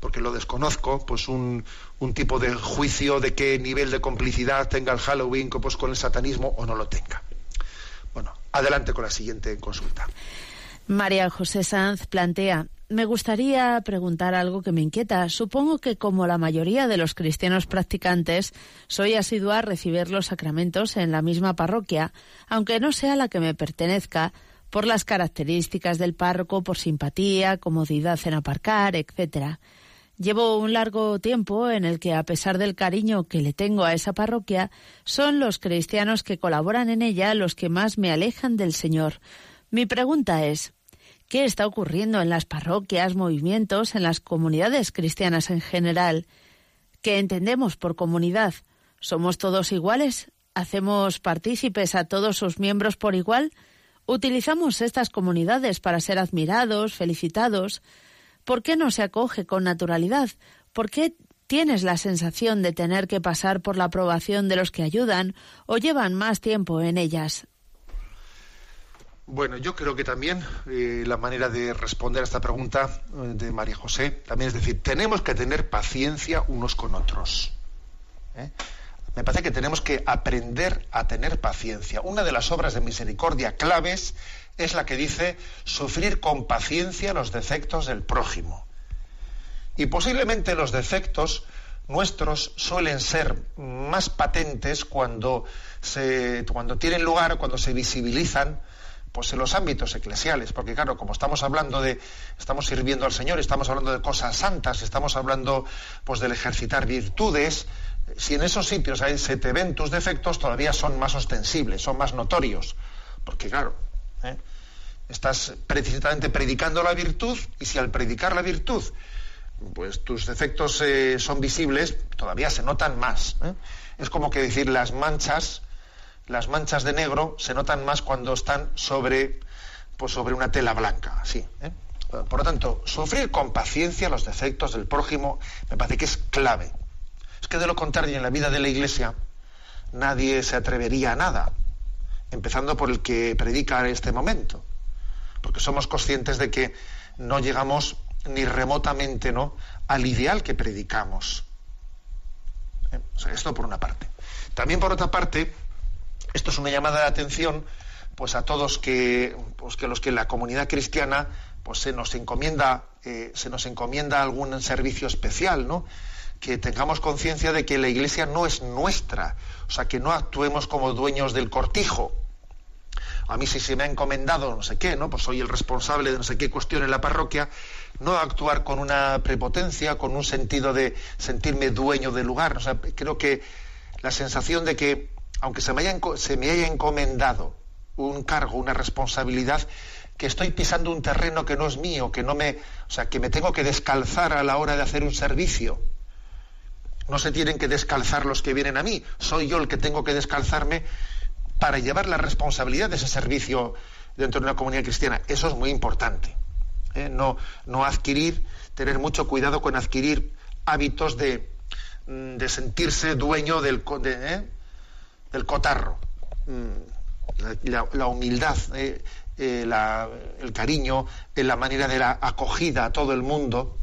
S1: porque lo desconozco, pues un, un tipo de juicio de qué nivel de complicidad tenga el Halloween pues, con el satanismo o no lo tenga. Bueno, adelante con la siguiente consulta.
S3: María José Sanz plantea, me gustaría preguntar algo que me inquieta. Supongo que como la mayoría de los cristianos practicantes, soy asidua a recibir los sacramentos en la misma parroquia, aunque no sea la que me pertenezca, por las características del párroco, por simpatía, comodidad en aparcar, etcétera. Llevo un largo tiempo en el que, a pesar del cariño que le tengo a esa parroquia, son los cristianos que colaboran en ella los que más me alejan del Señor. Mi pregunta es, ¿qué está ocurriendo en las parroquias, movimientos, en las comunidades cristianas en general? ¿Qué entendemos por comunidad? ¿Somos todos iguales? ¿Hacemos partícipes a todos sus miembros por igual? ¿Utilizamos estas comunidades para ser admirados, felicitados? ¿Por qué no se acoge con naturalidad? ¿Por qué tienes la sensación de tener que pasar por la aprobación de los que ayudan o llevan más tiempo en ellas?
S1: Bueno, yo creo que también eh, la manera de responder a esta pregunta eh, de María José también es decir, tenemos que tener paciencia unos con otros. ¿eh? Me parece que tenemos que aprender a tener paciencia. Una de las obras de misericordia claves es la que dice sufrir con paciencia los defectos del prójimo. Y posiblemente los defectos nuestros suelen ser más patentes cuando, se, cuando tienen lugar, cuando se visibilizan pues en los ámbitos eclesiales, porque claro, como estamos hablando de, estamos sirviendo al Señor, estamos hablando de cosas santas, estamos hablando pues del ejercitar virtudes, si en esos sitios se te ven tus defectos, todavía son más ostensibles, son más notorios, porque claro, ¿eh? estás precisamente predicando la virtud y si al predicar la virtud pues tus defectos eh, son visibles, todavía se notan más. ¿eh? Es como que decir las manchas, las manchas de negro se notan más cuando están sobre, pues sobre una tela blanca, así. ¿eh? Por lo tanto, sufrir con paciencia los defectos del prójimo me parece que es clave. Es que de lo contrario, en la vida de la Iglesia nadie se atrevería a nada, empezando por el que predica en este momento, porque somos conscientes de que no llegamos ni remotamente ¿no? al ideal que predicamos. ¿Eh? Esto por una parte. También por otra parte, esto es una llamada de atención pues a todos que, pues que los que la comunidad cristiana pues se nos encomienda eh, se nos encomienda algún servicio especial, ¿no? Que tengamos conciencia de que la iglesia no es nuestra, o sea, que no actuemos como dueños del cortijo. A mí si se me ha encomendado no sé qué, ¿no? Pues soy el responsable de no sé qué cuestión en la parroquia, no actuar con una prepotencia, con un sentido de sentirme dueño del lugar. Creo que la sensación de que, aunque se me haya, encomendado un cargo, una responsabilidad, que estoy pisando un terreno que no es mío, que no me, o sea, que me tengo que descalzar a la hora de hacer un servicio. No se tienen que descalzar los que vienen a mí. Soy yo el que tengo que descalzarme para llevar la responsabilidad de ese servicio dentro de una comunidad cristiana. Eso es muy importante. ¿eh? No, no adquirir, tener mucho cuidado con adquirir hábitos de, mm, sentirse dueño del, ¿eh? Del cotarro. Mm, la, humildad, ¿eh? el cariño, la manera de la acogida a todo el mundo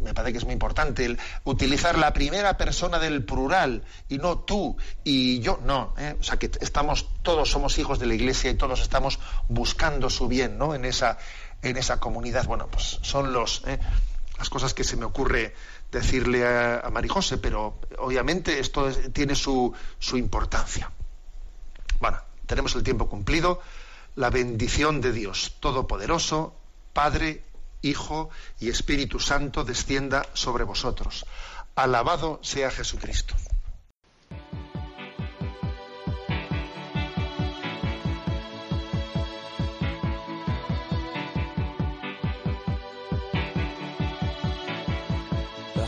S1: me parece que es muy importante el utilizar la primera persona del plural y no tú y yo, no. ¿eh? O sea, que estamos, todos somos hijos de la Iglesia y todos estamos buscando su bien, ¿no? En esa, en esa comunidad. Bueno, pues son los, ¿eh? las cosas que se me ocurre decirle a, a Marijose, pero obviamente esto tiene su, su importancia. Bueno, tenemos el tiempo cumplido. La bendición de Dios Todopoderoso, Padre, Hijo y Espíritu Santo descienda sobre vosotros. Alabado sea Jesucristo.